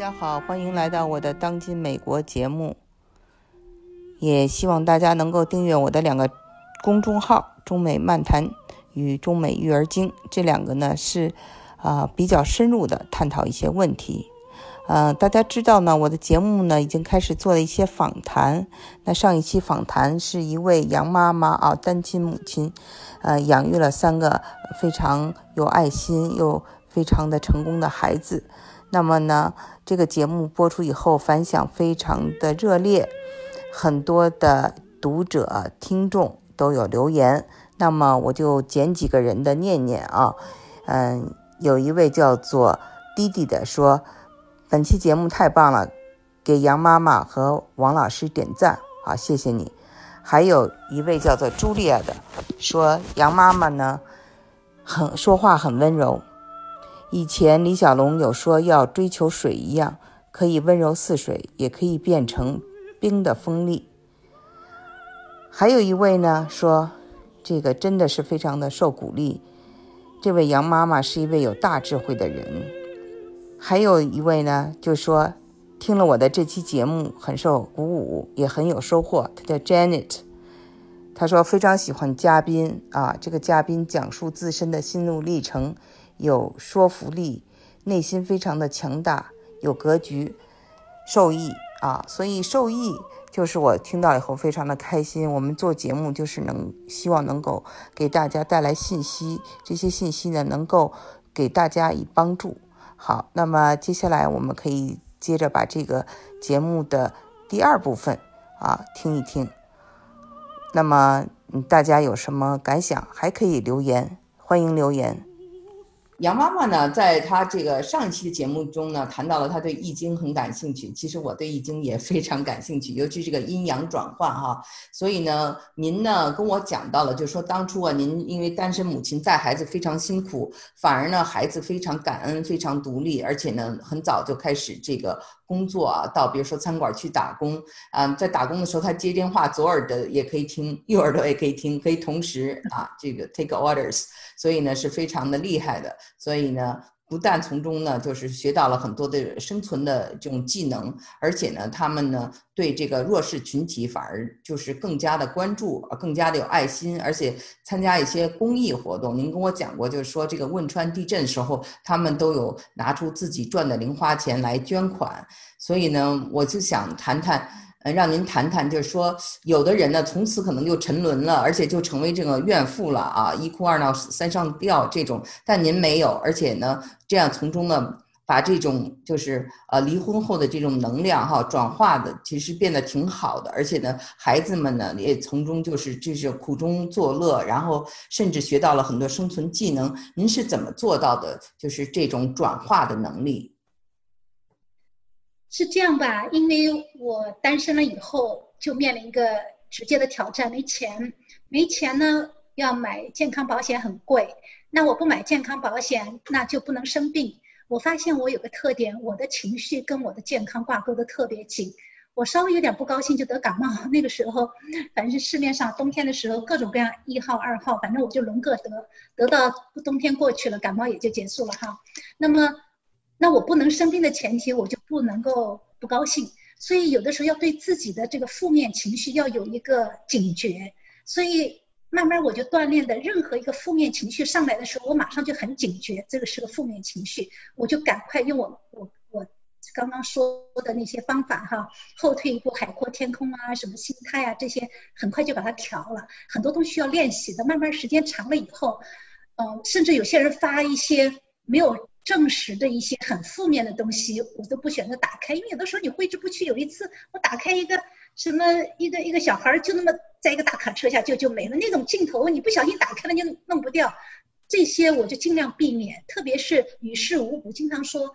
大家好，欢迎来到我的当今美国节目。也希望大家能够订阅我的两个公众号“中美漫谈”与“中美育儿经”，这两个呢是啊比较深入的探讨一些问题。呃，大家知道呢，我的节目呢已经开始做了一些访谈。那上一期访谈是一位杨妈妈啊，单亲母亲，呃，养育了三个非常有爱心又非常的成功的孩子。那么呢，这个节目播出以后反响非常的热烈，很多的读者、听众都有留言。那么我就捡几个人的念念啊，嗯，有一位叫做弟弟的说，本期节目太棒了，给杨妈妈和王老师点赞，好，谢谢你。还有一位叫做朱莉亚的说，杨妈妈呢，很说话很温柔。以前李小龙有说要追求水一样，可以温柔似水，也可以变成冰的锋利。还有一位呢说，这个真的是非常的受鼓励。这位杨妈妈是一位有大智慧的人。还有一位呢就说，听了我的这期节目很受鼓舞，也很有收获。他叫 Janet，他说非常喜欢嘉宾啊，这个嘉宾讲述自身的心路历程。有说服力，内心非常的强大，有格局，受益啊！所以受益就是我听到以后非常的开心。我们做节目就是能希望能够给大家带来信息，这些信息呢能够给大家以帮助。好，那么接下来我们可以接着把这个节目的第二部分啊听一听。那么大家有什么感想，还可以留言，欢迎留言。杨妈妈呢，在她这个上一期的节目中呢，谈到了她对易经很感兴趣。其实我对易经也非常感兴趣，尤其这个阴阳转换哈。所以呢，您呢跟我讲到了，就是说当初啊，您因为单身母亲带孩子非常辛苦，反而呢孩子非常感恩、非常独立，而且呢很早就开始这个。工作啊，到比如说餐馆去打工，啊，在打工的时候他接电话，左耳朵也可以听，右耳朵也可以听，可以同时啊，这个 take orders，所以呢是非常的厉害的，所以呢。不但从中呢，就是学到了很多的生存的这种技能，而且呢，他们呢对这个弱势群体反而就是更加的关注，更加的有爱心，而且参加一些公益活动。您跟我讲过，就是说这个汶川地震时候，他们都有拿出自己赚的零花钱来捐款。所以呢，我就想谈谈。呃，让您谈谈，就是说，有的人呢，从此可能就沉沦了，而且就成为这个怨妇了啊，一哭二闹三上吊这种。但您没有，而且呢，这样从中呢，把这种就是呃离婚后的这种能量哈转化的，其实变得挺好的。而且呢，孩子们呢也从中就是就是苦中作乐，然后甚至学到了很多生存技能。您是怎么做到的？就是这种转化的能力？是这样吧？因为我单身了以后，就面临一个直接的挑战，没钱。没钱呢，要买健康保险很贵。那我不买健康保险，那就不能生病。我发现我有个特点，我的情绪跟我的健康挂钩的特别紧。我稍微有点不高兴就得感冒。那个时候，反正是市面上冬天的时候各种各样一号、二号，反正我就轮个得。得到冬天过去了，感冒也就结束了哈。那么。那我不能生病的前提，我就不能够不高兴。所以有的时候要对自己的这个负面情绪要有一个警觉。所以慢慢我就锻炼的，任何一个负面情绪上来的时候，我马上就很警觉，这个是个负面情绪，我就赶快用我我我刚刚说的那些方法哈，后退一步海阔天空啊，什么心态啊这些，很快就把它调了。很多东西需要练习的，慢慢时间长了以后，嗯，甚至有些人发一些没有。证实的一些很负面的东西，我都不选择打开，因为有的时候你挥之不去。有一次我打开一个什么一个一个小孩就那么在一个大卡车下就就没了，那种镜头你不小心打开了就弄不掉。这些我就尽量避免，特别是与事无补。经常说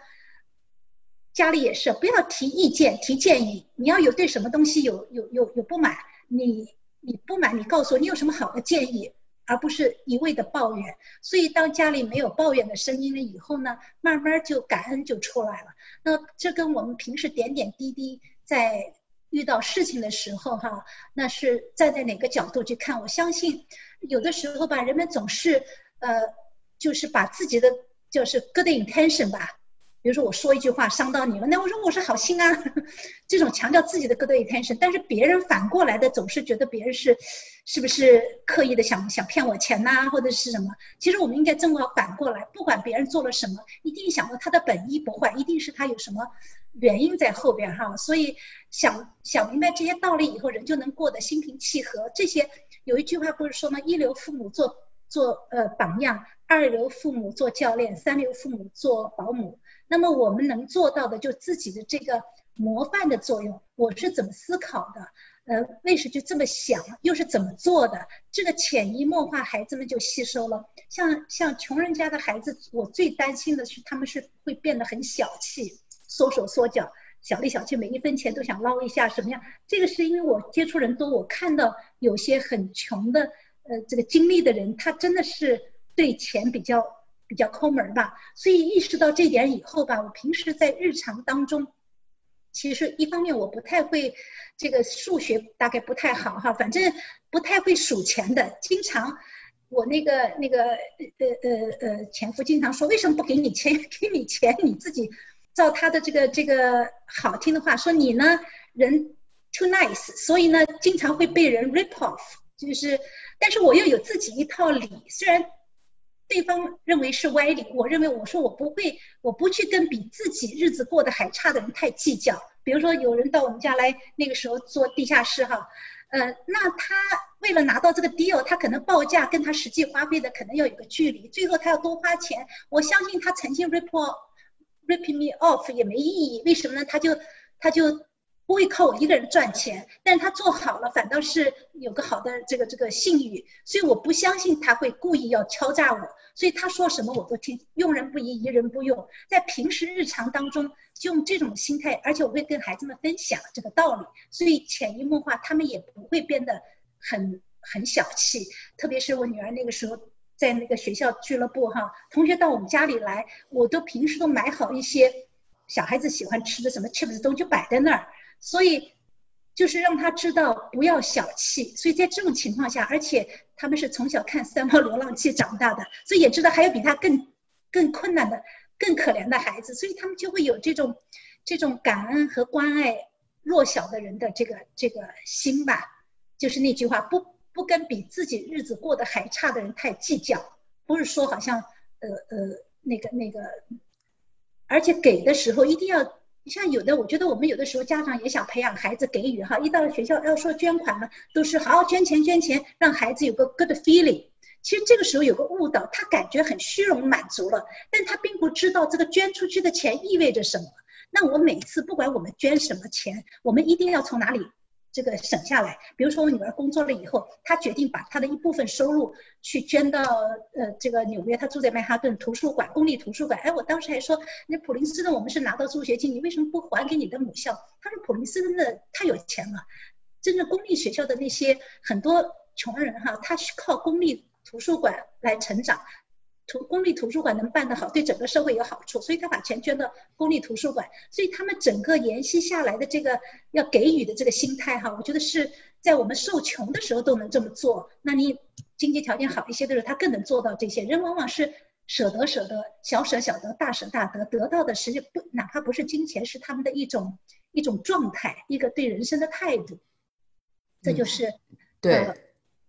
家里也是不要提意见提建议，你要有对什么东西有有有有不满，你你不满你告诉我你有什么好的建议。而不是一味的抱怨，所以当家里没有抱怨的声音了以后呢，慢慢就感恩就出来了。那这跟我们平时点点滴滴在遇到事情的时候哈，那是站在哪个角度去看？我相信有的时候吧，人们总是呃，就是把自己的就是 good intention 吧，比如说我说一句话伤到你了，那我说我是好心啊，这种强调自己的 good intention，但是别人反过来的总是觉得别人是，是不是刻意的想想骗我钱呐，或者是什么？其实我们应该正好反过来，不管别人做了什么，一定想到他的本意不坏，一定是他有什么原因在后边哈。所以想想明白这些道理以后，人就能过得心平气和。这些有一句话不是说吗？一流父母做做呃榜样，二流父母做教练，三流父母做保姆。那么我们能做到的，就自己的这个模范的作用。我是怎么思考的？呃，为什么就这么想？又是怎么做的？这个潜移默化，孩子们就吸收了。像像穷人家的孩子，我最担心的是他们是会变得很小气，缩手缩脚，小里小气，每一分钱都想捞一下，什么样？这个是因为我接触人多，我看到有些很穷的，呃，这个经历的人，他真的是对钱比较。比较抠门吧，所以意识到这点以后吧，我平时在日常当中，其实一方面我不太会，这个数学大概不太好哈，反正不太会数钱的。经常我那个那个呃呃呃前夫经常说，为什么不给你钱？给你钱你自己照他的这个这个好听的话说，你呢人 too nice，所以呢经常会被人 rip off，就是，但是我又有自己一套理，虽然。对方认为是歪理，我认为我说我不会，我不去跟比自己日子过得还差的人太计较。比如说有人到我们家来，那个时候做地下室哈，呃，那他为了拿到这个 deal，他可能报价跟他实际花费的可能要有个距离，最后他要多花钱。我相信他曾经 rip off, ripping me off 也没意义，为什么呢？他就他就。不会靠我一个人赚钱，但是他做好了，反倒是有个好的这个这个信誉，所以我不相信他会故意要敲诈我，所以他说什么我都听，用人不疑，疑人不用，在平时日常当中就用这种心态，而且我会跟孩子们分享这个道理，所以潜移默化，他们也不会变得很很小气，特别是我女儿那个时候在那个学校俱乐部哈，同学到我们家里来，我都平时都买好一些小孩子喜欢吃的什么 chips 都就摆在那儿。所以，就是让他知道不要小气。所以在这种情况下，而且他们是从小看《三毛流浪记》长大的，所以也知道还有比他更更困难的、更可怜的孩子，所以他们就会有这种这种感恩和关爱弱小的人的这个这个心吧。就是那句话，不不跟比自己日子过得还差的人太计较，不是说好像呃呃那个那个，而且给的时候一定要。你像有的，我觉得我们有的时候家长也想培养孩子给予哈，一到了学校要说捐款嘛，都是好好捐钱捐钱，让孩子有个 good feeling。其实这个时候有个误导，他感觉很虚荣满足了，但他并不知道这个捐出去的钱意味着什么。那我每次不管我们捐什么钱，我们一定要从哪里？这个省下来，比如说我女儿工作了以后，她决定把她的一部分收入去捐到呃这个纽约，她住在曼哈顿图书馆，公立图书馆。哎，我当时还说，那普林斯顿我们是拿到助学金，你为什么不还给你的母校？她说普林斯顿的太有钱了，真正公立学校的那些很多穷人哈，他是靠公立图书馆来成长。图公立图书馆能办得好，对整个社会有好处，所以他把钱捐到公立图书馆，所以他们整个延续下来的这个要给予的这个心态哈，我觉得是在我们受穷的时候都能这么做。那你经济条件好一些的时候，他更能做到这些。人往往是舍得舍得，小舍小得，大舍大得，得到的实际不哪怕不是金钱，是他们的一种一种状态，一个对人生的态度。这就是对。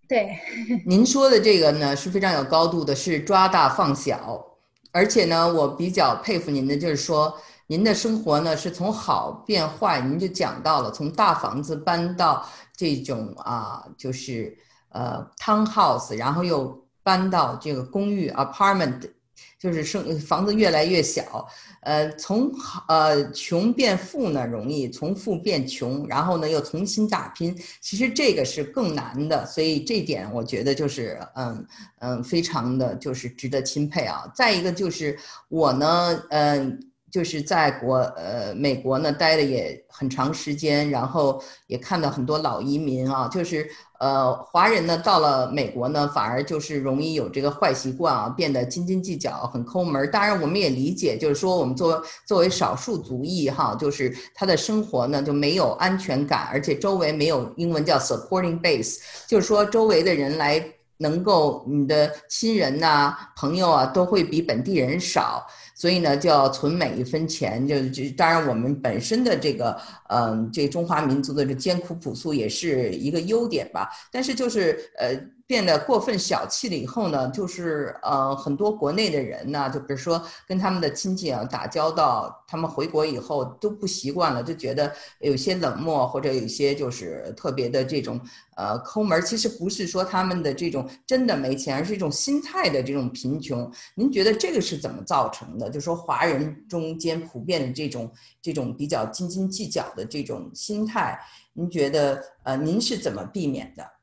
对，您说的这个呢是非常有高度的，是抓大放小，而且呢，我比较佩服您的，就是说您的生活呢是从好变坏，您就讲到了从大房子搬到这种啊，就是呃 townhouse，然后又搬到这个公寓 apartment。就是生房子越来越小，呃，从呃穷变富呢容易，从富变穷，然后呢又重新打拼，其实这个是更难的，所以这点我觉得就是嗯嗯非常的就是值得钦佩啊。再一个就是我呢，嗯。就是在国呃美国呢待的也很长时间，然后也看到很多老移民啊，就是呃华人呢到了美国呢反而就是容易有这个坏习惯啊，变得斤斤计较，很抠门。当然我们也理解，就是说我们作作为少数族裔哈，就是他的生活呢就没有安全感，而且周围没有英文叫 supporting base，就是说周围的人来能够你的亲人呐朋友啊都会比本地人少。所以呢就要存每一分钱。就就当然我们本身的这个嗯，这中华民族的这艰苦朴素也是一个优点吧。但是就是呃。变得过分小气了以后呢，就是呃很多国内的人呢，就比如说跟他们的亲戚啊打交道，他们回国以后都不习惯了，就觉得有些冷漠或者有些就是特别的这种呃抠门。其实不是说他们的这种真的没钱，而是一种心态的这种贫穷。您觉得这个是怎么造成的？就说华人中间普遍的这种这种比较斤斤计较的这种心态，您觉得呃您是怎么避免的？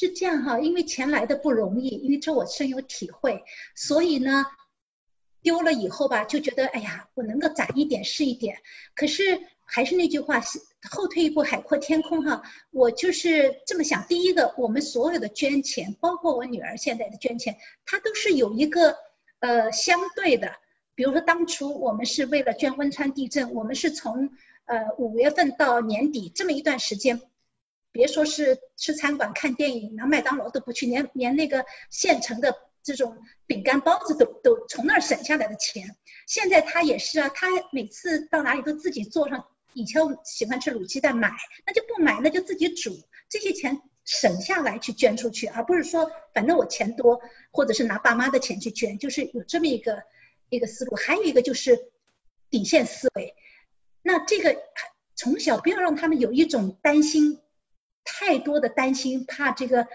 是这样哈，因为钱来的不容易，因为这我深有体会，所以呢，丢了以后吧，就觉得哎呀，我能够攒一点是一点。可是还是那句话，后退一步，海阔天空哈。我就是这么想。第一个，我们所有的捐钱，包括我女儿现在的捐钱，它都是有一个呃相对的。比如说当初我们是为了捐汶川地震，我们是从呃五月份到年底这么一段时间。别说是吃餐馆、看电影，连麦当劳都不去，连连那个现成的这种饼干、包子都都从那儿省下来的钱。现在他也是啊，他每次到哪里都自己做上。以前喜欢吃卤鸡蛋，买那就不买，那就自己煮。这些钱省下来去捐出去，而不是说反正我钱多，或者是拿爸妈的钱去捐，就是有这么一个一个思路。还有一个就是底线思维，那这个从小不要让他们有一种担心。太多的担心，怕这个，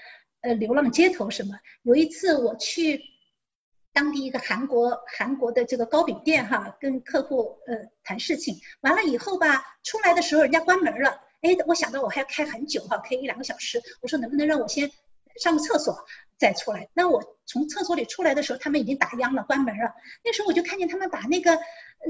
呃，流浪街头什么。有一次我去当地一个韩国韩国的这个糕饼店哈，跟客户呃谈事情，完了以后吧，出来的时候人家关门了，哎，我想到我还要开很久哈，开一两个小时，我说能不能让我先上个厕所再出来？那我从厕所里出来的时候，他们已经打烊了，关门了。那时候我就看见他们把那个。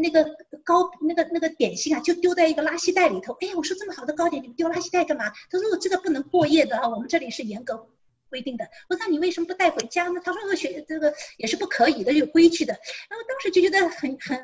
那个糕那个那个点心啊，就丢在一个垃圾袋里头。哎，我说这么好的糕点，你们丢垃圾袋干嘛？他说我这个不能过夜的啊，我们这里是严格规定的。我说那你为什么不带回家呢？他说我学这个也是不可以的，有规矩的。然后当时就觉得很很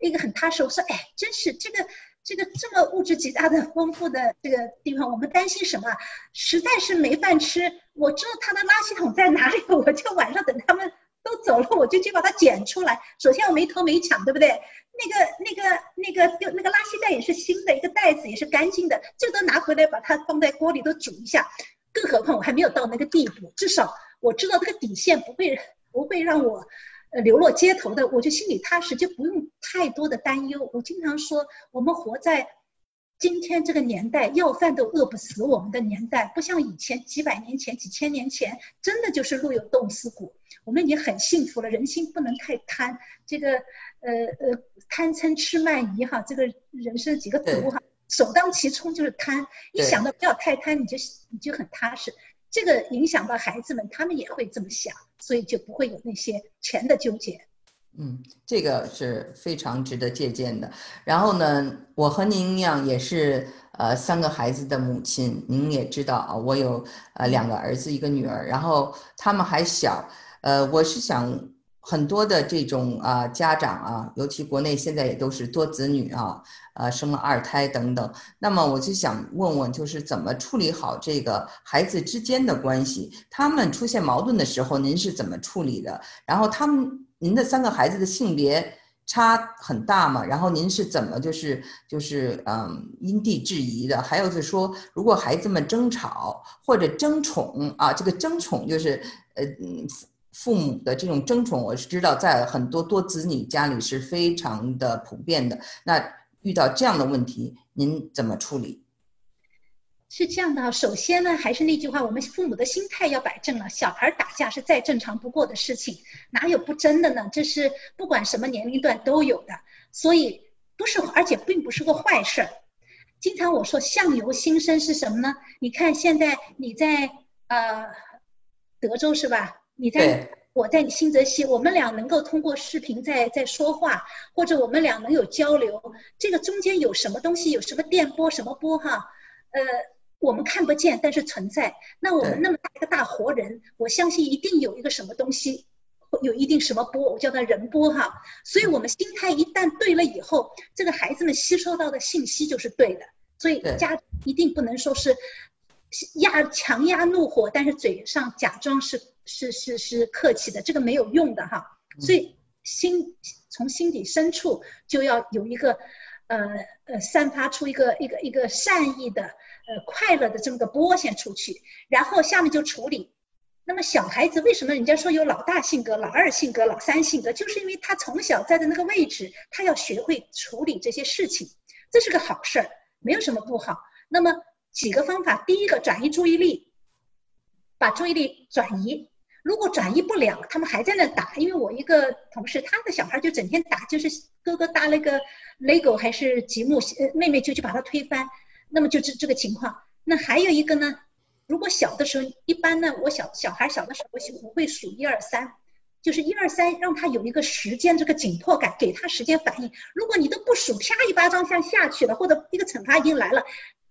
一个很踏实。我说哎，真是这个这个这么物质极大的丰富的这个地方，我们担心什么？实在是没饭吃，我知道他的垃圾桶在哪里，我就晚上等他们都走了，我就去把它捡出来。首先我没偷没抢，对不对？那个、那个、那个，就那个垃圾袋也是新的，一个袋子也是干净的，这个都拿回来把它放在锅里头煮一下。更何况我还没有到那个地步，至少我知道这个底线不会不会让我呃流落街头的，我就心里踏实，就不用太多的担忧。我经常说，我们活在。今天这个年代，要饭都饿不死。我们的年代不像以前几百年前、几千年前，真的就是路有冻死骨。我们已经很幸福了，人心不能太贪。这个，呃呃，贪嗔痴慢疑哈，这个人生几个毒哈，首当其冲就是贪。一想到不要太贪，你就你就很踏实。这个影响到孩子们，他们也会这么想，所以就不会有那些钱的纠结。嗯，这个是非常值得借鉴的。然后呢，我和您一样也是呃三个孩子的母亲。您也知道啊，我有呃两个儿子一个女儿，然后他们还小。呃，我是想很多的这种啊家长啊，尤其国内现在也都是多子女啊，呃生了二胎等等。那么我就想问问，就是怎么处理好这个孩子之间的关系？他们出现矛盾的时候，您是怎么处理的？然后他们。您的三个孩子的性别差很大嘛？然后您是怎么就是就是嗯因地制宜的？还有就是说，如果孩子们争吵或者争宠啊，这个争宠就是呃嗯父母的这种争宠，我是知道在很多多子女家里是非常的普遍的。那遇到这样的问题，您怎么处理？是这样的，首先呢，还是那句话，我们父母的心态要摆正了。小孩打架是再正常不过的事情，哪有不争的呢？这是不管什么年龄段都有的，所以不是，而且并不是个坏事儿。经常我说相由心生是什么呢？你看现在你在呃德州是吧？你在我在新泽西，我们俩能够通过视频在在说话，或者我们俩能有交流，这个中间有什么东西？有什么电波？什么波？哈，呃。我们看不见，但是存在。那我们那么大一个大活人，我相信一定有一个什么东西，有一定什么波，我叫它人波哈。所以，我们心态一旦对了以后，这个孩子们吸收到的信息就是对的。所以，家一定不能说是压强压怒火，但是嘴上假装是是是是客气的，这个没有用的哈。所以，心从心底深处就要有一个，呃呃，散发出一个一个一个善意的呃快乐的这么个波线出去，然后下面就处理。那么小孩子为什么人家说有老大性格、老二性格、老三性格，就是因为他从小在的那个位置，他要学会处理这些事情，这是个好事儿，没有什么不好。那么几个方法，第一个转移注意力，把注意力转移。如果转移不了，他们还在那打。因为我一个同事，他的小孩就整天打，就是哥哥搭了个 lego 还是积木，呃，妹妹就去把他推翻，那么就这这个情况。那还有一个呢，如果小的时候，一般呢，我小小孩小的时候，我我会数一二三，就是一二三，让他有一个时间这个紧迫感，给他时间反应。如果你都不数，啪一巴掌下下去了，或者一个惩罚已经来了，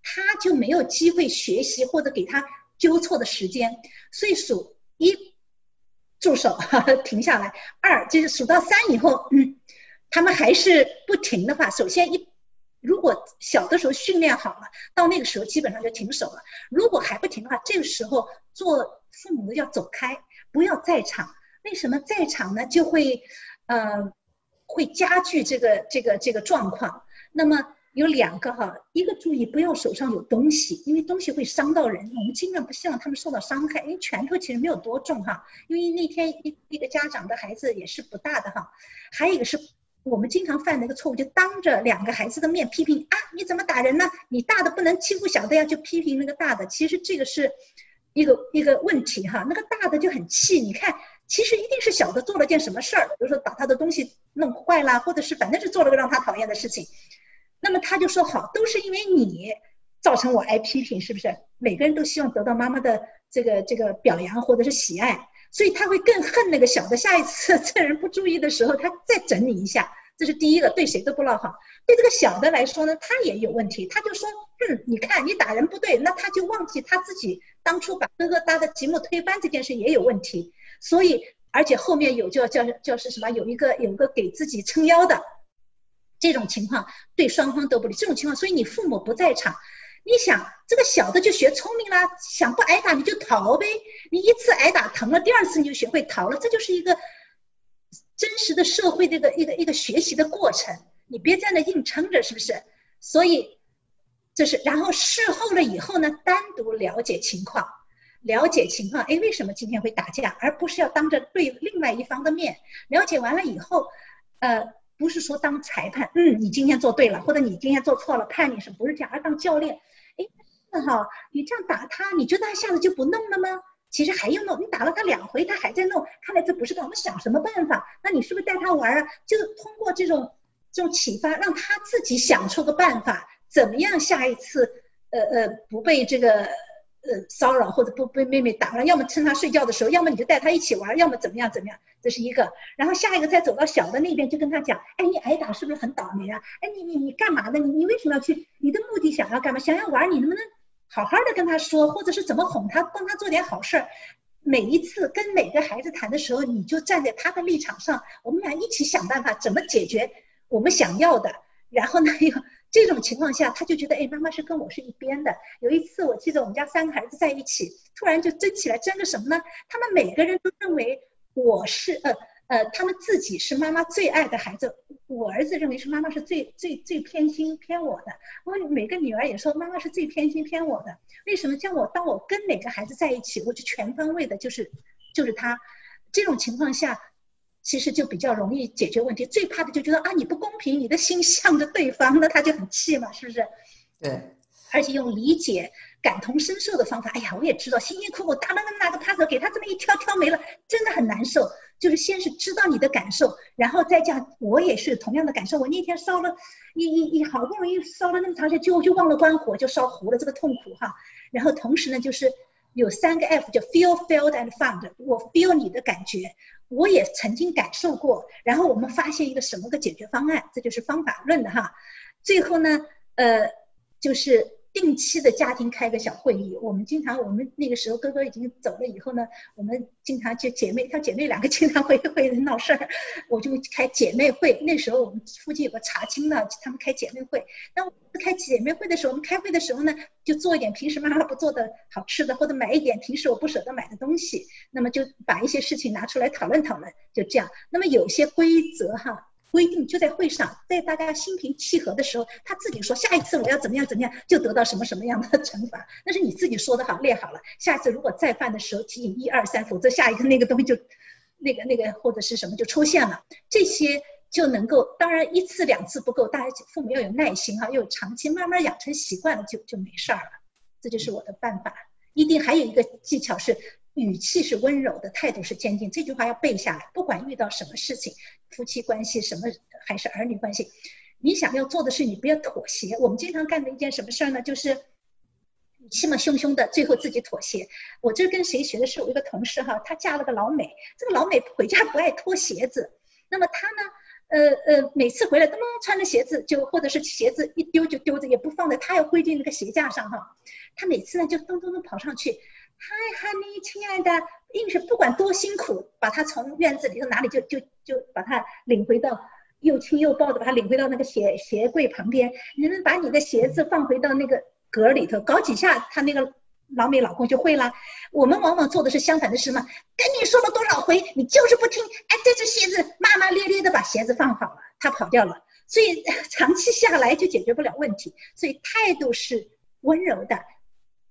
他就没有机会学习或者给他纠错的时间。所以数一。住手，停下来。二就是数到三以后，嗯，他们还是不停的话，首先一，如果小的时候训练好了，到那个时候基本上就停手了。如果还不停的话，这个时候做父母的要走开，不要在场。为什么在场呢？就会，呃，会加剧这个这个这个状况。那么。有两个哈，一个注意不要手上有东西，因为东西会伤到人。我们尽量不希望他们受到伤害，因为拳头其实没有多重哈。因为那天一一个家长的孩子也是不大的哈。还有一个是我们经常犯的一个错误，就当着两个孩子的面批评啊，你怎么打人呢？你大的不能欺负小的呀，就批评那个大的。其实这个是一个一个问题哈。那个大的就很气，你看，其实一定是小的做了件什么事儿，比如说把他的东西弄坏了，或者是反正是做了个让他讨厌的事情。那么他就说好，都是因为你造成我挨批评，是不是？每个人都希望得到妈妈的这个这个表扬或者是喜爱，所以他会更恨那个小的。下一次这人不注意的时候，他再整你一下，这是第一个，对谁都不落好。对这个小的来说呢，他也有问题，他就说，嗯，你看你打人不对，那他就忘记他自己当初把哥哥搭的积木推翻这件事也有问题。所以，而且后面有叫叫叫是什么？有一个有一个给自己撑腰的。这种情况对双方都不利。这种情况，所以你父母不在场，你想这个小的就学聪明了，想不挨打你就逃呗。你一次挨打疼了，第二次你就学会逃了，这就是一个真实的社会这个一个一个学习的过程。你别在那硬撑着，是不是？所以这是，然后事后了以后呢，单独了解情况，了解情况，哎，为什么今天会打架，而不是要当着对另外一方的面。了解完了以后，呃。不是说当裁判，嗯，你今天做对了，或者你今天做错了，判你是不是这样？而当教练，哎，那哈，你这样打他，你觉得他下次就不弄了吗？其实还要弄，你打了他两回，他还在弄，看来这不是个。我们想什么办法？那你是不是带他玩啊？就通过这种这种启发，让他自己想出个办法，怎么样下一次，呃呃，不被这个。呃，骚扰或者不被妹妹打了，要么趁她睡觉的时候，要么你就带她一起玩，要么怎么样怎么样，这是一个。然后下一个再走到小的那边，就跟他讲，哎，你挨打是不是很倒霉啊？哎，你你你干嘛呢？你你为什么要去？你的目的想要干嘛？想要玩，你能不能好好的跟他说，或者是怎么哄他，帮他做点好事儿？每一次跟每个孩子谈的时候，你就站在他的立场上，我们俩一起想办法怎么解决我们想要的。然后呢，又。这种情况下，他就觉得，哎，妈妈是跟我是一边的。有一次，我记得我们家三个孩子在一起，突然就争起来，争个什么呢？他们每个人都认为我是，呃呃，他们自己是妈妈最爱的孩子。我儿子认为是妈妈是最最最偏心偏我的。我每个女儿也说妈妈是最偏心偏我的。为什么？叫我当我跟哪个孩子在一起，我就全方位的，就是就是他。这种情况下。其实就比较容易解决问题，最怕的就觉得啊你不公平，你的心向着对方，那他就很气嘛，是不是？对。而且用理解、感同身受的方法，哎呀，我也知道，辛辛苦苦打了那么大个趴子，给他这么一挑挑没了，真的很难受。就是先是知道你的感受，然后再讲我也是同样的感受。我那天烧了，一一一好不容易烧了那么长时间，就就忘了关火，就烧糊了，这个痛苦哈。然后同时呢，就是有三个 F，叫 Feel, Felt and Found。我 feel 你的感觉。我也曾经感受过，然后我们发现一个什么个解决方案，这就是方法论的哈。最后呢，呃，就是定期的家庭开个小会议。我们经常，我们那个时候哥哥已经走了以后呢，我们经常就姐妹，她姐妹两个经常会会闹事儿，我就开姐妹会。那时候我们附近有个茶厅呢，他们开姐妹会。那开姐妹会的时候，我们开会的时候呢，就做一点平时妈妈不做的好吃的，或者买一点平时我不舍得买的东西。那么就把一些事情拿出来讨论讨论，就这样。那么有些规则哈。规定就在会上，在大家心平气和的时候，他自己说下一次我要怎么样怎么样，就得到什么什么样的惩罚。那是你自己说的好，列好了。下次如果再犯的时候提醒一二三，否则下一个那个东西就，那个那个或者是什么就出现了。这些就能够，当然一次两次不够，大家父母要有耐心哈，要有长期，慢慢养成习惯了就就没事儿了。这就是我的办法。一定还有一个技巧是。语气是温柔的，态度是坚定。这句话要背下来。不管遇到什么事情，夫妻关系什么还是儿女关系，你想要做的是你不要妥协。我们经常干的一件什么事儿呢？就是语气嘛凶凶的，最后自己妥协。我这跟谁学的？是我一个同事哈，她嫁了个老美。这个老美回家不爱脱鞋子，那么她呢，呃呃，每次回来噔噔穿着鞋子，就或者是鞋子一丢就丢着，也不放在，她要归进那个鞋架上哈。她每次呢就咚咚咚跑上去。嗨，honey，亲爱的，硬是不管多辛苦，把他从院子里头哪里就就就把他领回到，又亲又抱的把他领回到那个鞋鞋柜旁边。你们把你的鞋子放回到那个格里头，搞几下，他那个老美老公就会了。我们往往做的是相反的事嘛，跟你说了多少回，你就是不听。哎，这只鞋子骂骂咧咧的把鞋子放好了，他跑掉了。所以长期下来就解决不了问题。所以态度是温柔的。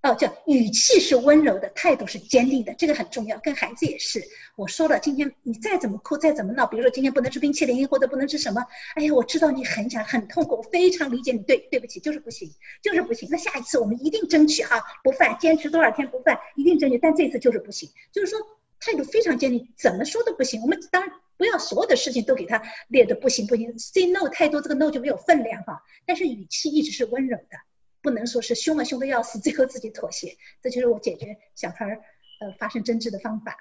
哦，叫语气是温柔的，态度是坚定的，这个很重要。跟孩子也是，我说了，今天你再怎么哭，再怎么闹，比如说今天不能吃冰淇淋，或者不能吃什么，哎呀，我知道你很想很痛苦，我非常理解你。对，对不起，就是不行，就是不行。那下一次我们一定争取哈，不犯，坚持多少天不犯，一定争取。但这次就是不行，就是说态度非常坚定，怎么说都不行。我们当然不要所有的事情都给他列的不行不行，say no 太多，这个 no 就没有分量哈。但是语气一直是温柔的。不能说是凶了凶的要死，最后自己妥协，这就是我解决小孩儿呃发生争执的方法。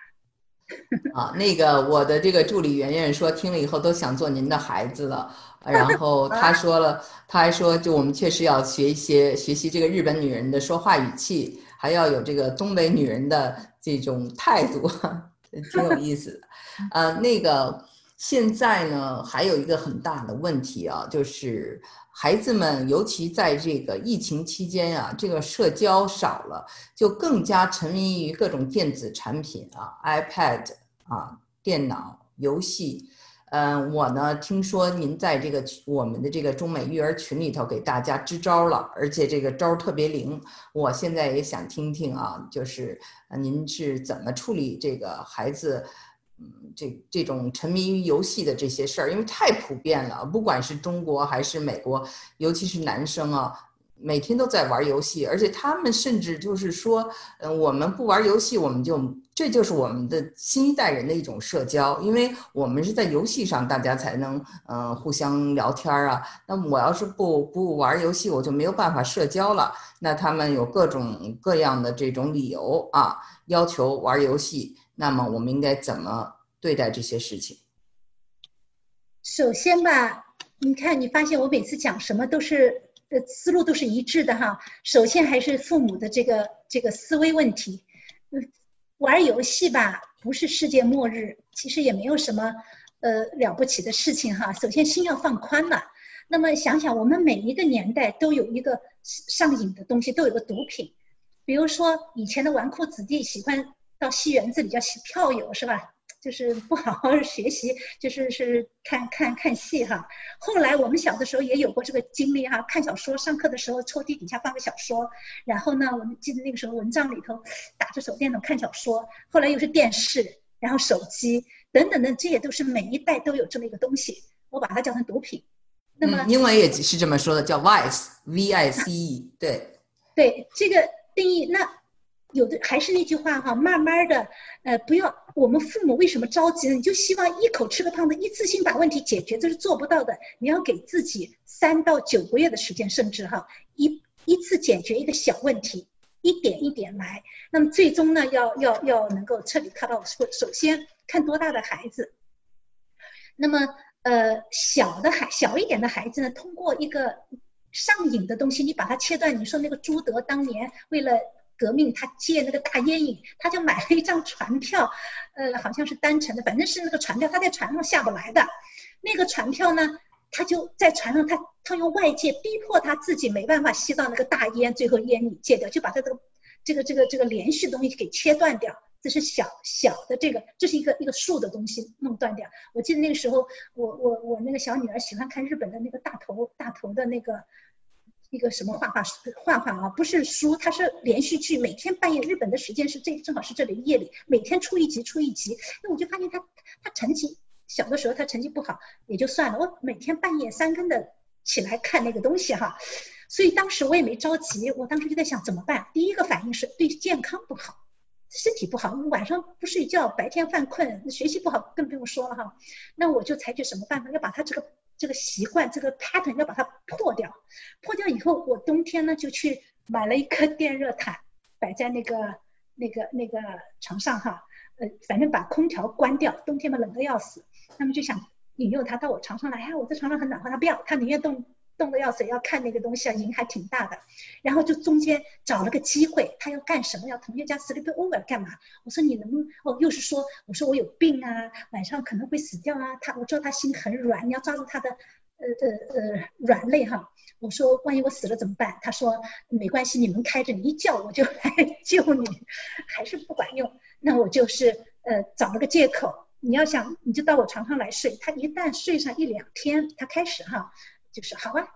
啊，那个我的这个助理圆圆说，听了以后都想做您的孩子了。然后他说了，他还说，就我们确实要学一些学习这个日本女人的说话语气，还要有这个东北女人的这种态度，挺有意思的。呃，那个现在呢，还有一个很大的问题啊，就是。孩子们，尤其在这个疫情期间啊，这个社交少了，就更加沉迷于各种电子产品啊，iPad 啊，电脑游戏。嗯，我呢听说您在这个我们的这个中美育儿群里头给大家支招了，而且这个招特别灵。我现在也想听听啊，就是您是怎么处理这个孩子？这这种沉迷于游戏的这些事儿，因为太普遍了，不管是中国还是美国，尤其是男生啊，每天都在玩游戏，而且他们甚至就是说，嗯，我们不玩游戏，我们就这就是我们的新一代人的一种社交，因为我们是在游戏上大家才能嗯互相聊天啊。那我要是不不玩游戏，我就没有办法社交了。那他们有各种各样的这种理由啊，要求玩游戏。那么我们应该怎么对待这些事情？首先吧，你看，你发现我每次讲什么都是呃思路都是一致的哈。首先还是父母的这个这个思维问题。玩游戏吧不是世界末日，其实也没有什么呃了不起的事情哈。首先心要放宽了。那么想想我们每一个年代都有一个上瘾的东西，都有个毒品。比如说以前的纨绔子弟喜欢。到戏园子里叫票友是吧？就是不好好学习，就是是看看看戏哈。后来我们小的时候也有过这个经历哈，看小说，上课的时候抽屉底下放个小说，然后呢，我们记得那个时候蚊帐里头打着手电筒看小说。后来又是电视，然后手机等等的，这也都是每一代都有这么一个东西，我把它叫成毒品。那么英文也是这么说的，叫 vice，v i c e，对。对这个定义那。有的还是那句话哈，慢慢的，呃，不要我们父母为什么着急呢？你就希望一口吃个胖子，一次性把问题解决，这是做不到的。你要给自己三到九个月的时间，甚至哈，一一次解决一个小问题，一点一点来。那么最终呢，要要要能够彻底 cut off。首先看多大的孩子，那么呃小的孩小一点的孩子呢，通过一个上瘾的东西，你把它切断。你说那个朱德当年为了革命，他戒那个大烟瘾，他就买了一张船票，呃，好像是单程的，反正是那个船票，他在船上下不来的。那个船票呢，他就在船上，他他用外界逼迫他自己没办法吸到那个大烟，最后烟瘾戒掉，就把他这个这个这个这个连续东西给切断掉。这是小小的这个，这是一个一个树的东西弄断掉。我记得那个时候，我我我那个小女儿喜欢看日本的那个大头大头的那个一个什么画画画画啊，不是书，它是连续剧，每天半夜日本的时间是这正好是这里夜里，每天出一集出一集。那我就发现他他成绩小的时候他成绩不好也就算了，我每天半夜三更的起来看那个东西哈，所以当时我也没着急，我当时就在想怎么办。第一个反应是对健康不好。身体不好，晚上不睡觉，白天犯困，学习不好更不用说了哈。那我就采取什么办法，要把他这个这个习惯，这个 pattern 要把它破掉。破掉以后，我冬天呢就去买了一颗 电热毯，摆在那个那个那个床上哈。呃，反正把空调关掉，冬天嘛冷得要死。那么就想引诱他到我床上来，哎，我在床上很暖和，他不要，他宁愿动。冻得要死，要看那个东西啊，瘾还挺大的。然后就中间找了个机会，他要干什么？要同学家 sleep over 干嘛？我说你能不能？哦，又是说，我说我有病啊，晚上可能会死掉啊。他我知道他心很软，你要抓住他的呃呃呃软肋哈。我说万一我死了怎么办？他说没关系，你们开着，你一叫我就来救你，还是不管用。那我就是呃找了个借口，你要想你就到我床上来睡。他一旦睡上一两天，他开始哈。就是好啊，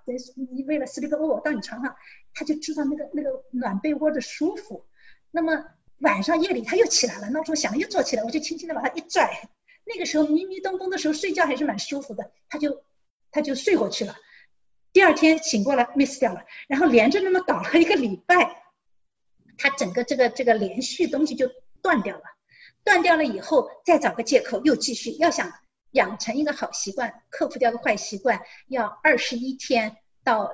你为了 sleep over 到你床上，他就知道那个那个暖被窝的舒服。那么晚上夜里他又起来了，闹钟响又坐起来，我就轻轻的把他一拽。那个时候迷迷瞪瞪的时候睡觉还是蛮舒服的，他就他就睡过去了。第二天醒过来 miss 掉了，然后连着那么搞了一个礼拜，他整个这个这个连续东西就断掉了。断掉了以后再找个借口又继续，要想。养成一个好习惯，克服掉个坏习惯，要二十一天到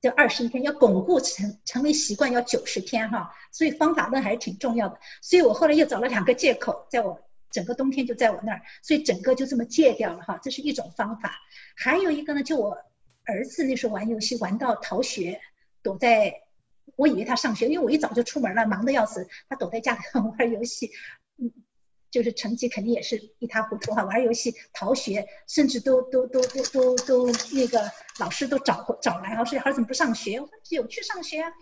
这二十一天，要巩固成成为习惯要九十天哈，所以方法论还是挺重要的。所以我后来又找了两个借口，在我整个冬天就在我那儿，所以整个就这么戒掉了哈，这是一种方法。还有一个呢，就我儿子那时候玩游戏玩到逃学，躲在，我以为他上学，因为我一早就出门了，忙得要死，他躲在家里 玩游戏，嗯。就是成绩肯定也是一塌糊涂哈，玩游戏、逃学，甚至都都都都都都那个老师都找找来，老师孩子怎么不上学？有去上学啊。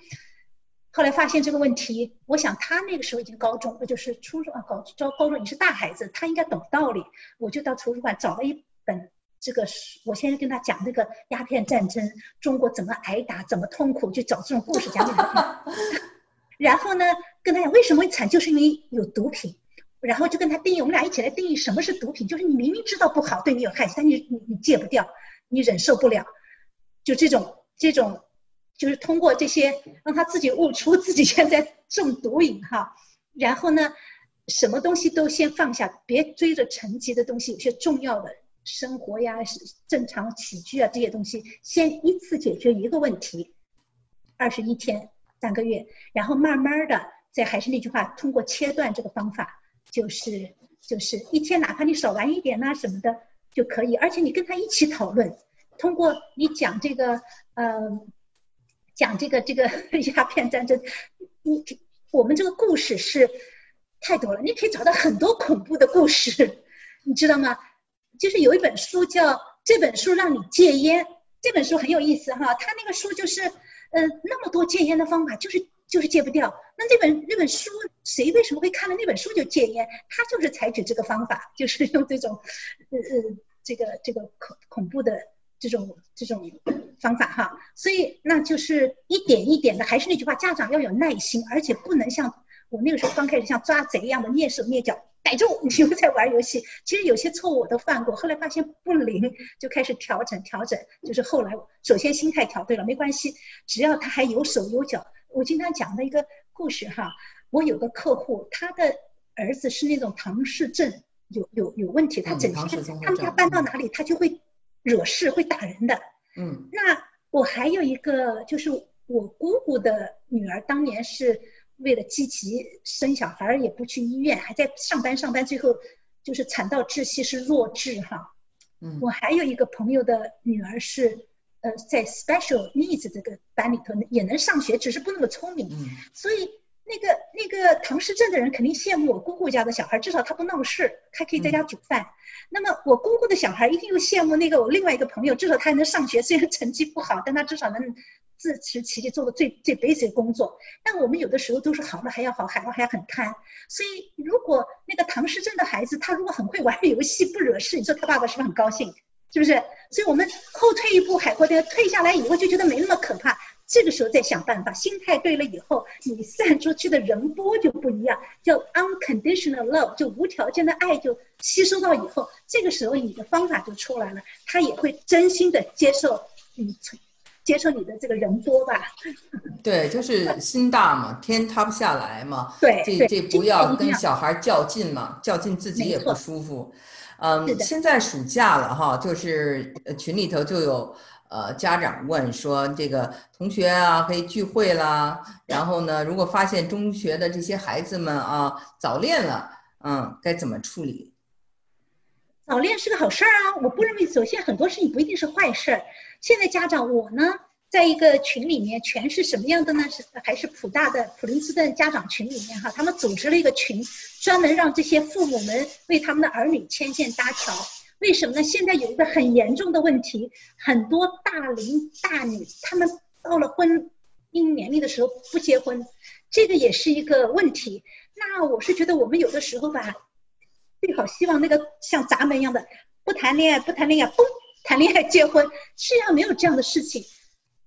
后来发现这个问题，我想他那个时候已经高中，那就是初中啊，高高高中，你是大孩子，他应该懂道理。我就到图书馆找了一本这个书，我先跟他讲这个鸦片战争，中国怎么挨打，怎么痛苦，就找这种故事讲给他听。然后呢，跟他讲为什么会惨，就是因为有毒品。然后就跟他定义，我们俩一起来定义什么是毒品，就是你明明知道不好，对你有害但你你你戒不掉，你忍受不了，就这种这种，就是通过这些让他自己悟出自己现在中毒瘾哈。然后呢，什么东西都先放下，别追着成绩的东西，有些重要的生活呀、是正常起居啊这些东西，先依次解决一个问题，二十一天三个月，然后慢慢的再还是那句话，通过切断这个方法。就是就是一天，哪怕你少玩一点呐什么的就可以，而且你跟他一起讨论，通过你讲这个呃讲这个这个 鸦片战争，你我们这个故事是太多了，你可以找到很多恐怖的故事，你知道吗？就是有一本书叫这本书让你戒烟，这本书很有意思哈，他那个书就是呃那么多戒烟的方法，就是。就是戒不掉，那那本那本书谁为什么会看了那本书就戒烟？他就是采取这个方法，就是用这种，呃呃，这个这个恐恐怖的这种这种方法哈。所以那就是一点一点的，还是那句话，家长要有耐心，而且不能像我那个时候刚开始像抓贼一样的蹑手蹑脚，逮住 你又在玩游戏。其实有些错误我都犯过，后来发现不灵，就开始调整调整。就是后来首先心态调对了，没关系，只要他还有手有脚。我经常讲的一个故事哈，我有个客户，他的儿子是那种唐氏症，有有有问题，他整天他们家搬到哪里，他就会惹事，会打人的。嗯，那我还有一个，就是我姑姑的女儿，当年是为了积极生小孩，也不去医院，还在上班上班，最后就是惨到窒息，是弱智哈。嗯，我还有一个朋友的女儿是呃，在 special needs 这个班里头也能上学，只是不那么聪明。嗯所以那个那个唐氏症的人肯定羡慕我姑姑家的小孩，至少他不闹事，他可以在家煮饭。那么我姑姑的小孩一定又羡慕那个我另外一个朋友，至少他还能上学，虽然成绩不好，但他至少能自食其力，做个最最 basic 的工作。但我们有的时候都是好了还要好，还要还要很贪。所以如果那个唐氏症的孩子，他如果很会玩游戏，不惹事，你说他爸爸是不是很高兴？是不是？所以我们后退一步，海阔天退下来以后就觉得没那么可怕。这个时候再想办法，心态对了以后，你散出去的人波就不一样，叫 unconditional love，就无条件的爱就吸收到以后，这个时候你的方法就出来了，他也会真心的接受你，接受你的这个人波吧。对，就是心大嘛，天塌不下来嘛。对对这这不要跟小孩较劲嘛，较劲自己也不舒服。嗯现在暑假了哈，就是呃群里头就有呃家长问说，这个同学啊可以聚会啦，然后呢，如果发现中学的这些孩子们啊早恋了，嗯，该怎么处理？早恋是个好事儿啊，我不认为。首先，很多事情不一定是坏事儿。现在家长，我呢，在一个群里面，全是什么样的呢？是还是普大的普林斯顿家长群里面哈，他们组织了一个群，专门让这些父母们为他们的儿女牵线搭桥。为什么呢？现在有一个很严重的问题，很多大龄大女，他们到了婚姻年龄的时候不结婚，这个也是一个问题。那我是觉得我们有的时候吧，最好希望那个像闸门一样的，不谈恋爱，不谈恋爱，嘣，谈恋爱结婚，世界上没有这样的事情。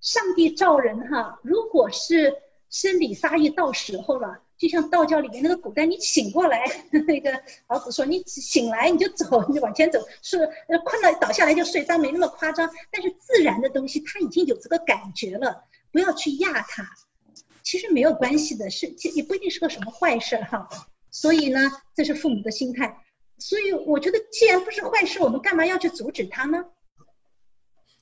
上帝造人哈，如果是生理发育到时候了，就像道教里面那个古代，你醒过来，那个老子说你醒来你就走，你就往前走，是困了倒下来就睡，但没那么夸张。但是自然的东西它已经有这个感觉了，不要去压它，其实没有关系的，是也不一定是个什么坏事哈。所以呢，这是父母的心态。所以我觉得，既然不是坏事，我们干嘛要去阻止他呢？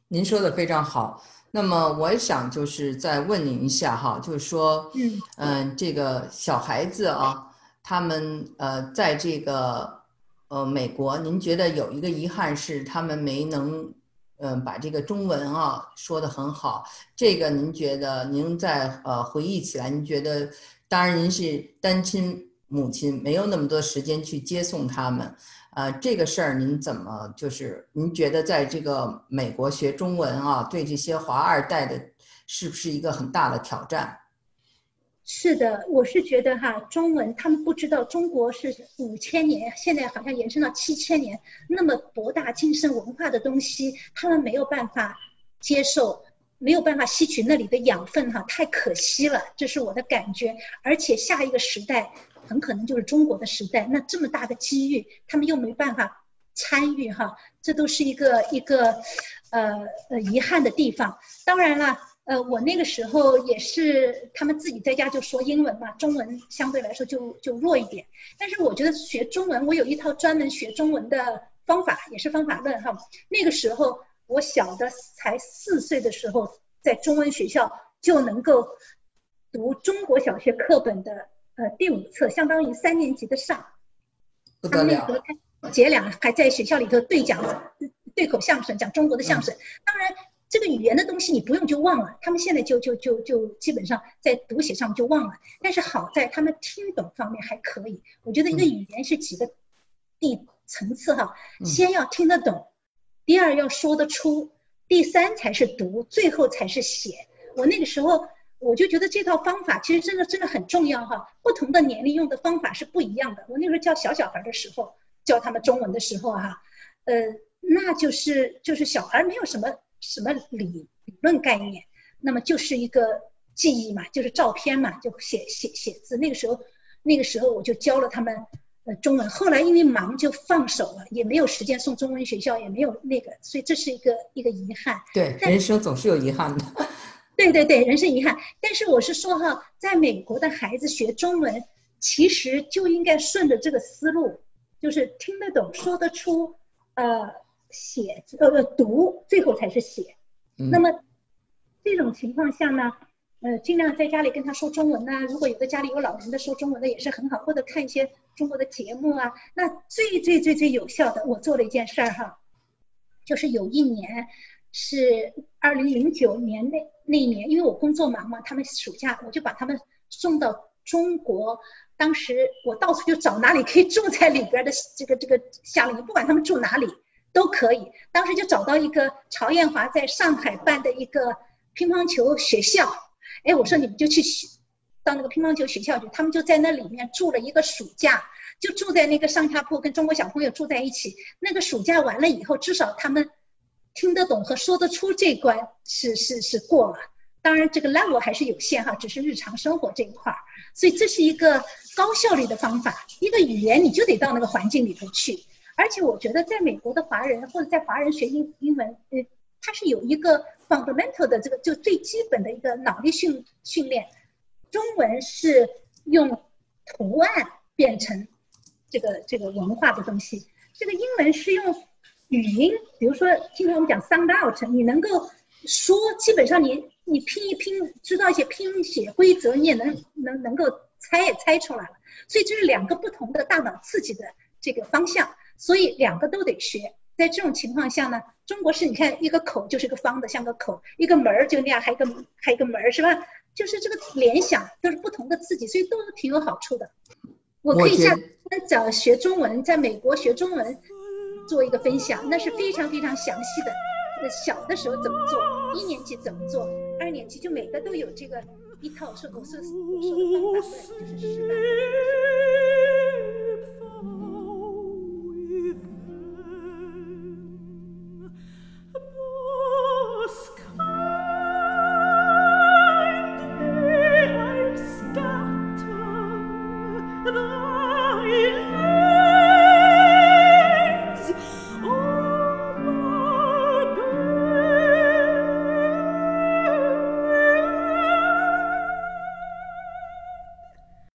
您说的非常好。那么我想就是再问您一下哈，就是说，嗯嗯，这个小孩子啊，他们呃，在这个呃美国，您觉得有一个遗憾是他们没能嗯、呃把这个中文啊说得很好。这个您觉得您在呃回忆起来，您觉得当然您是单亲母亲，没有那么多时间去接送他们。呃，这个事儿您怎么就是您觉得在这个美国学中文啊，对这些华二代的是不是一个很大的挑战？是的，我是觉得哈，中文他们不知道中国是五千年，现在好像延伸到七千年，那么博大精深文化的东西，他们没有办法接受，没有办法吸取那里的养分哈，太可惜了，这是我的感觉。而且下一个时代很可能就是中国的时代，那这么大的机遇，他们又没办法参与哈，这都是一个一个呃呃遗憾的地方。当然了。呃，我那个时候也是，他们自己在家就说英文嘛，中文相对来说就就弱一点。但是我觉得学中文，我有一套专门学中文的方法，也是方法论哈。那个时候我小的才四岁的时候，在中文学校就能够读中国小学课本的呃第五册，相当于三年级的上。不得了，姐俩还在学校里头对讲对口相声，讲中国的相声。当然。这个语言的东西你不用就忘了，他们现在就就就就基本上在读写上就忘了。但是好在他们听懂方面还可以。我觉得一个语言是几个地层次哈，先要听得懂，第二要说得出，第三才是读，最后才是写。我那个时候我就觉得这套方法其实真的真的很重要哈。不同的年龄用的方法是不一样的。我那时候教小小孩的时候，教他们中文的时候哈，呃，那就是就是小孩没有什么。什么理理论概念？那么就是一个记忆嘛，就是照片嘛，就写写写字。那个时候，那个时候我就教了他们呃中文。后来因为忙就放手了，也没有时间送中文学校，也没有那个，所以这是一个一个遗憾。对，人生总是有遗憾的。对对对，人生遗憾。但是我是说哈，在美国的孩子学中文，其实就应该顺着这个思路，就是听得懂、说得出，呃。写呃读，最后才是写。嗯、那么这种情况下呢，呃，尽量在家里跟他说中文呐、如果有的家里有老人的说中文的也是很好，或者看一些中国的节目啊。那最最最最有效的，我做了一件事儿哈，就是有一年是二零零九年那那一年，因为我工作忙嘛，他们暑假我就把他们送到中国。当时我到处就找哪里可以住在里边的这个这个夏令营，不管他们住哪里都可以。当时就找到一个曹艳华在上海办的一个乒乓球学校，哎，我说你们就去到那个乒乓球学校去，他们就在那里面住了一个暑假，就住在那个上下铺，跟中国小朋友住在一起。那个暑假完了以后，至少他们听得懂和说得出这关是是是过了。当然这个 level 还是有限哈，只是日常生活这一块儿。所以这是一个高效率的方法。一个语言你就得到那个环境里头去，而且我觉得在美国的华人或者在华人学英英文，呃，它是有一个 fundamental 的这个就最基本的一个脑力训训练。中文是用图案变成这个这个文化的东西，这个英文是用语音，比如说今天我们讲 sound out，你能够说，基本上你。你拼一拼，知道一些拼写规则，你也能能能够猜也猜出来了。所以这是两个不同的大脑刺激的这个方向，所以两个都得学。在这种情况下呢，中国是你看一个口就是个方的，像个口；一个门儿就那样，还一个还一个门儿，是吧？就是这个联想都是不同的刺激，所以都挺有好处的。我可以下找学中文，在美国学中文做一个分享，那是非常非常详细的。小的时候怎么做？一年级怎么做？二年级就每个都有这个一套说我说我说的方法，就是示范。